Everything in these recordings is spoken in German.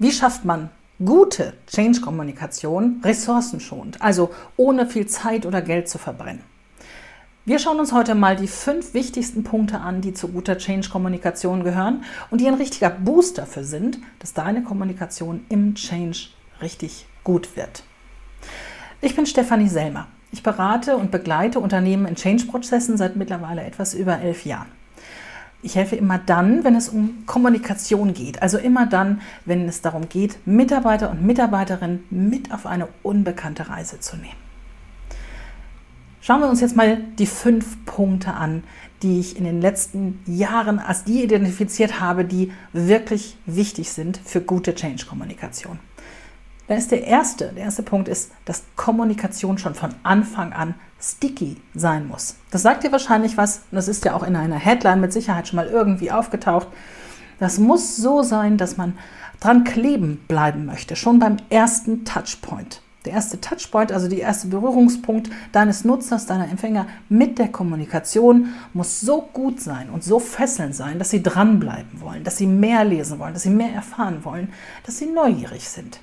Wie schafft man gute Change-Kommunikation ressourcenschonend, also ohne viel Zeit oder Geld zu verbrennen? Wir schauen uns heute mal die fünf wichtigsten Punkte an, die zu guter Change-Kommunikation gehören und die ein richtiger Boost dafür sind, dass deine Kommunikation im Change richtig gut wird. Ich bin Stefanie Selmer. Ich berate und begleite Unternehmen in Change-Prozessen seit mittlerweile etwas über elf Jahren. Ich helfe immer dann, wenn es um Kommunikation geht. Also immer dann, wenn es darum geht, Mitarbeiter und Mitarbeiterinnen mit auf eine unbekannte Reise zu nehmen. Schauen wir uns jetzt mal die fünf Punkte an, die ich in den letzten Jahren als die identifiziert habe, die wirklich wichtig sind für gute Change-Kommunikation. Da ist der erste, der erste Punkt ist, dass Kommunikation schon von Anfang an sticky sein muss. Das sagt dir wahrscheinlich was, das ist ja auch in einer Headline mit Sicherheit schon mal irgendwie aufgetaucht. Das muss so sein, dass man dran kleben bleiben möchte, schon beim ersten Touchpoint. Der erste Touchpoint, also der erste Berührungspunkt deines Nutzers, deiner Empfänger mit der Kommunikation muss so gut sein und so fesselnd sein, dass sie dranbleiben wollen, dass sie mehr lesen wollen, dass sie mehr erfahren wollen, dass sie neugierig sind.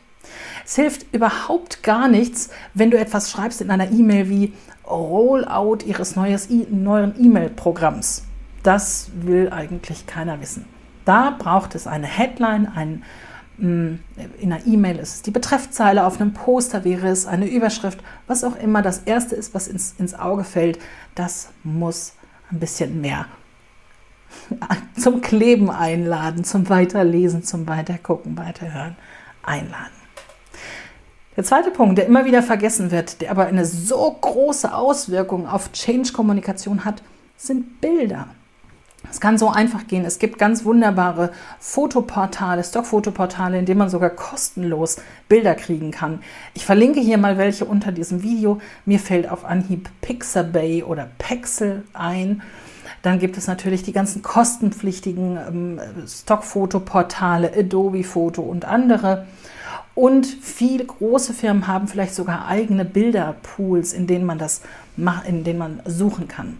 Es hilft überhaupt gar nichts, wenn du etwas schreibst in einer E-Mail wie Rollout ihres neues neuen E-Mail-Programms. Das will eigentlich keiner wissen. Da braucht es eine Headline, ein, mm, in einer E-Mail ist es die Betreffzeile, auf einem Poster wäre es eine Überschrift, was auch immer das Erste ist, was ins, ins Auge fällt, das muss ein bisschen mehr zum Kleben einladen, zum Weiterlesen, zum Weitergucken, Weiterhören einladen. Der zweite Punkt, der immer wieder vergessen wird, der aber eine so große Auswirkung auf Change-Kommunikation hat, sind Bilder. Es kann so einfach gehen. Es gibt ganz wunderbare Fotoportale, Stockfotoportale, in denen man sogar kostenlos Bilder kriegen kann. Ich verlinke hier mal welche unter diesem Video. Mir fällt auf Anhieb Pixabay oder Pexel ein. Dann gibt es natürlich die ganzen kostenpflichtigen ähm, Stockfotoportale, Adobe Photo und andere. Und viele große Firmen haben vielleicht sogar eigene Bilderpools, in denen man das in denen man suchen kann.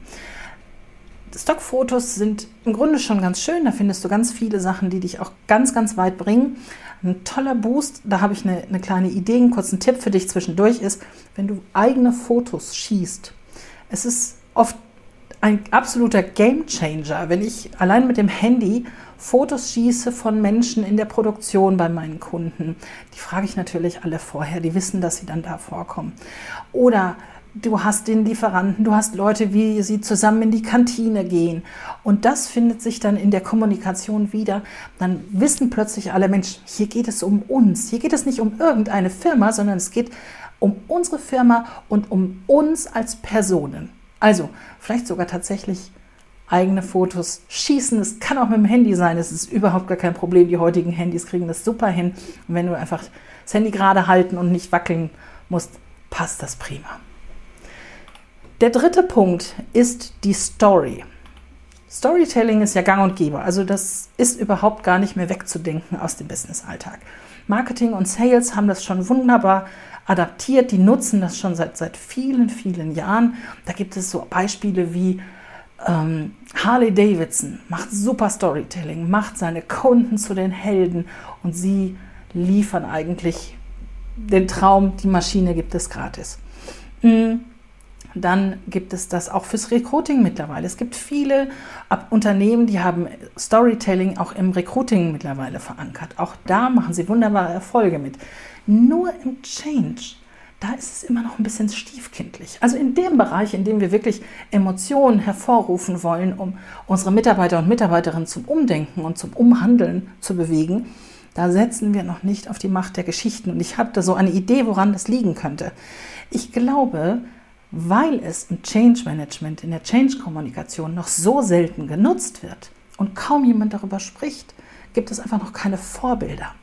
Stockfotos sind im Grunde schon ganz schön. Da findest du ganz viele Sachen, die dich auch ganz, ganz weit bringen. Ein toller Boost, da habe ich eine, eine kleine Idee, einen kurzen Tipp für dich zwischendurch ist, wenn du eigene Fotos schießt. Es ist oft ein absoluter Game Changer, wenn ich allein mit dem Handy Fotos schieße von Menschen in der Produktion bei meinen Kunden. Die frage ich natürlich alle vorher, die wissen, dass sie dann da vorkommen. Oder du hast den Lieferanten, du hast Leute, wie sie zusammen in die Kantine gehen. Und das findet sich dann in der Kommunikation wieder. Dann wissen plötzlich alle Menschen, hier geht es um uns. Hier geht es nicht um irgendeine Firma, sondern es geht um unsere Firma und um uns als Personen. Also vielleicht sogar tatsächlich eigene Fotos schießen. Es kann auch mit dem Handy sein. Es ist überhaupt gar kein Problem. Die heutigen Handys kriegen das super hin. Und wenn du einfach das Handy gerade halten und nicht wackeln musst, passt das prima. Der dritte Punkt ist die Story. Storytelling ist ja gang und gäbe. Also das ist überhaupt gar nicht mehr wegzudenken aus dem Businessalltag. Marketing und Sales haben das schon wunderbar adaptiert. Die nutzen das schon seit, seit vielen, vielen Jahren. Da gibt es so Beispiele wie ähm, Harley Davidson macht super Storytelling, macht seine Kunden zu den Helden und sie liefern eigentlich den Traum, die Maschine gibt es gratis. Mhm. Dann gibt es das auch fürs Recruiting mittlerweile. Es gibt viele Unternehmen, die haben Storytelling auch im Recruiting mittlerweile verankert. Auch da machen sie wunderbare Erfolge mit. Nur im Change da ist es immer noch ein bisschen stiefkindlich. Also in dem Bereich, in dem wir wirklich Emotionen hervorrufen wollen, um unsere Mitarbeiter und Mitarbeiterinnen zum Umdenken und zum Umhandeln zu bewegen, da setzen wir noch nicht auf die Macht der Geschichten. Und ich habe da so eine Idee, woran das liegen könnte. Ich glaube, weil es im Change Management, in der Change-Kommunikation noch so selten genutzt wird und kaum jemand darüber spricht, gibt es einfach noch keine Vorbilder.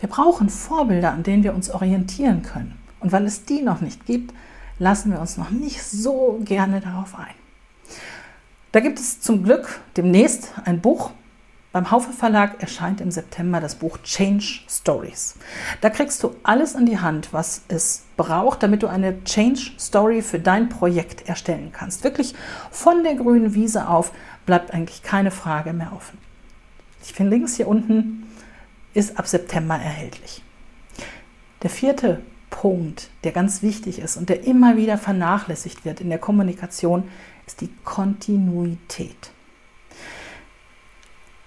Wir brauchen Vorbilder, an denen wir uns orientieren können. Und weil es die noch nicht gibt, lassen wir uns noch nicht so gerne darauf ein. Da gibt es zum Glück demnächst ein Buch. Beim Haufe Verlag erscheint im September das Buch Change Stories. Da kriegst du alles an die Hand, was es braucht, damit du eine Change Story für dein Projekt erstellen kannst. Wirklich von der grünen Wiese auf bleibt eigentlich keine Frage mehr offen. Ich finde links hier unten ist ab September erhältlich. Der vierte Punkt, der ganz wichtig ist und der immer wieder vernachlässigt wird in der Kommunikation, ist die Kontinuität.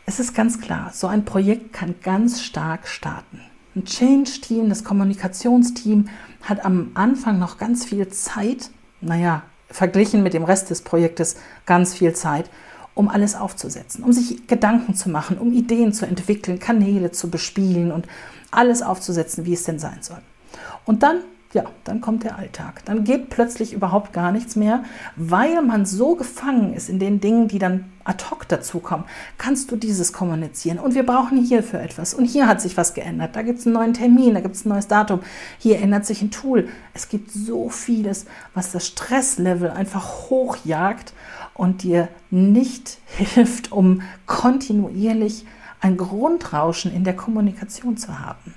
Es ist ganz klar, so ein Projekt kann ganz stark starten. Ein Change-Team, das Kommunikationsteam hat am Anfang noch ganz viel Zeit, naja, verglichen mit dem Rest des Projektes ganz viel Zeit, um alles aufzusetzen, um sich Gedanken zu machen, um Ideen zu entwickeln, Kanäle zu bespielen und alles aufzusetzen, wie es denn sein soll. Und dann, ja, dann kommt der Alltag. Dann geht plötzlich überhaupt gar nichts mehr, weil man so gefangen ist in den Dingen, die dann ad hoc dazukommen. Kannst du dieses kommunizieren? Und wir brauchen hierfür etwas. Und hier hat sich was geändert. Da gibt es einen neuen Termin, da gibt es ein neues Datum. Hier ändert sich ein Tool. Es gibt so vieles, was das Stresslevel einfach hochjagt und dir nicht hilft, um kontinuierlich ein Grundrauschen in der Kommunikation zu haben.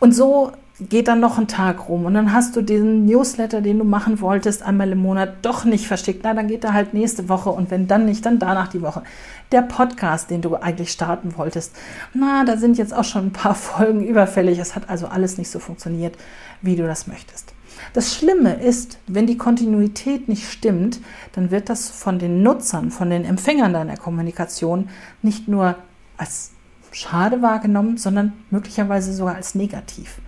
Und so geht dann noch ein Tag rum und dann hast du den Newsletter, den du machen wolltest, einmal im Monat doch nicht verschickt. Na, dann geht er halt nächste Woche und wenn dann nicht, dann danach die Woche. Der Podcast, den du eigentlich starten wolltest, na, da sind jetzt auch schon ein paar Folgen überfällig. Es hat also alles nicht so funktioniert, wie du das möchtest. Das Schlimme ist, wenn die Kontinuität nicht stimmt, dann wird das von den Nutzern, von den Empfängern deiner Kommunikation nicht nur als schade wahrgenommen, sondern möglicherweise sogar als negativ.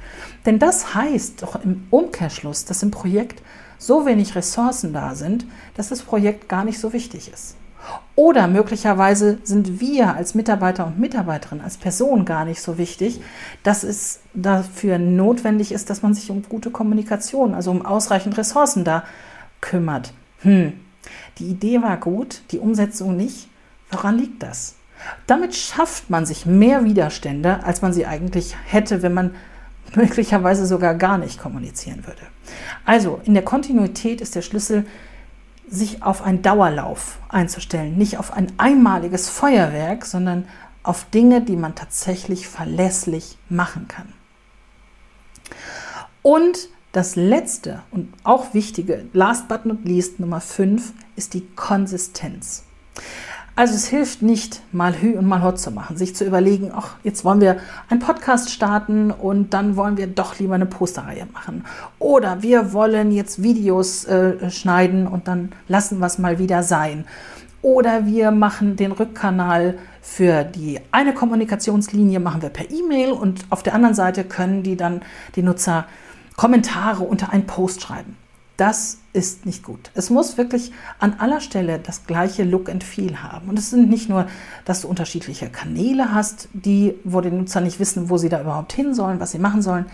Denn das heißt doch im Umkehrschluss, dass im Projekt so wenig Ressourcen da sind, dass das Projekt gar nicht so wichtig ist. Oder möglicherweise sind wir als Mitarbeiter und Mitarbeiterin, als Person gar nicht so wichtig, dass es dafür notwendig ist, dass man sich um gute Kommunikation, also um ausreichend Ressourcen da kümmert. Hm, die Idee war gut, die Umsetzung nicht. Woran liegt das? Damit schafft man sich mehr Widerstände, als man sie eigentlich hätte, wenn man möglicherweise sogar gar nicht kommunizieren würde. Also in der Kontinuität ist der Schlüssel, sich auf einen Dauerlauf einzustellen, nicht auf ein einmaliges Feuerwerk, sondern auf Dinge, die man tatsächlich verlässlich machen kann. Und das letzte und auch wichtige, last but not least, Nummer 5, ist die Konsistenz. Also es hilft nicht, mal Hü und mal Hot zu machen, sich zu überlegen, ach, jetzt wollen wir einen Podcast starten und dann wollen wir doch lieber eine Posterreihe machen. Oder wir wollen jetzt Videos äh, schneiden und dann lassen wir es mal wieder sein. Oder wir machen den Rückkanal für die eine Kommunikationslinie, machen wir per E-Mail und auf der anderen Seite können die dann die Nutzer Kommentare unter einen Post schreiben. Das ist nicht gut. Es muss wirklich an aller Stelle das gleiche Look and Feel haben. Und es sind nicht nur, dass du unterschiedliche Kanäle hast, die, wo die Nutzer nicht wissen, wo sie da überhaupt hin sollen, was sie machen sollen.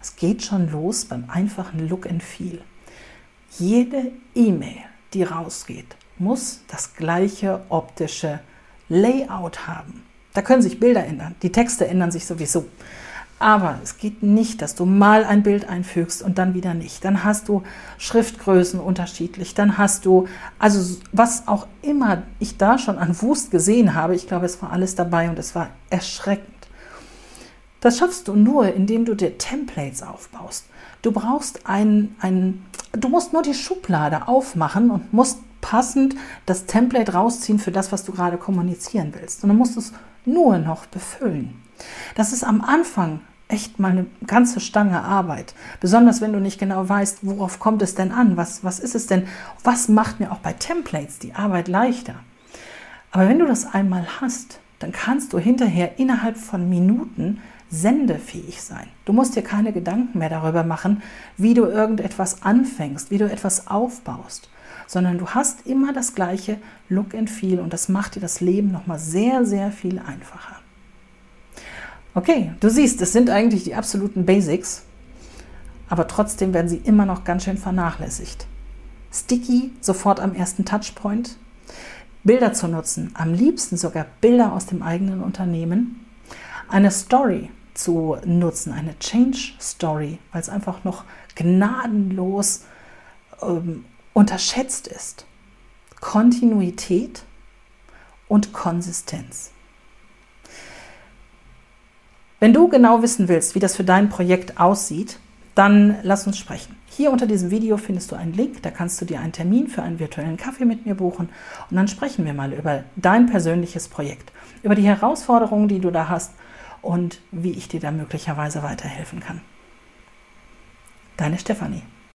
Es geht schon los beim einfachen Look and Feel. Jede E-Mail, die rausgeht, muss das gleiche optische Layout haben. Da können sich Bilder ändern, die Texte ändern sich sowieso. Aber es geht nicht, dass du mal ein Bild einfügst und dann wieder nicht. Dann hast du Schriftgrößen unterschiedlich. Dann hast du, also was auch immer ich da schon an Wust gesehen habe, ich glaube, es war alles dabei und es war erschreckend. Das schaffst du nur, indem du dir Templates aufbaust. Du brauchst ein, ein, du musst nur die Schublade aufmachen und musst passend das Template rausziehen für das, was du gerade kommunizieren willst. Und dann musst du es nur noch befüllen. Das ist am Anfang echt mal eine ganze Stange Arbeit. Besonders wenn du nicht genau weißt, worauf kommt es denn an? Was, was ist es denn? Was macht mir auch bei Templates die Arbeit leichter? Aber wenn du das einmal hast, dann kannst du hinterher innerhalb von Minuten sendefähig sein. Du musst dir keine Gedanken mehr darüber machen, wie du irgendetwas anfängst, wie du etwas aufbaust, sondern du hast immer das gleiche Look and Feel und das macht dir das Leben nochmal sehr, sehr viel einfacher. Okay, du siehst, es sind eigentlich die absoluten Basics, aber trotzdem werden sie immer noch ganz schön vernachlässigt. Sticky sofort am ersten Touchpoint, Bilder zu nutzen, am liebsten sogar Bilder aus dem eigenen Unternehmen, eine Story zu nutzen, eine Change Story, weil es einfach noch gnadenlos ähm, unterschätzt ist. Kontinuität und Konsistenz. Wenn du genau wissen willst, wie das für dein Projekt aussieht, dann lass uns sprechen. Hier unter diesem Video findest du einen Link, da kannst du dir einen Termin für einen virtuellen Kaffee mit mir buchen und dann sprechen wir mal über dein persönliches Projekt, über die Herausforderungen, die du da hast und wie ich dir da möglicherweise weiterhelfen kann. Deine Stefanie.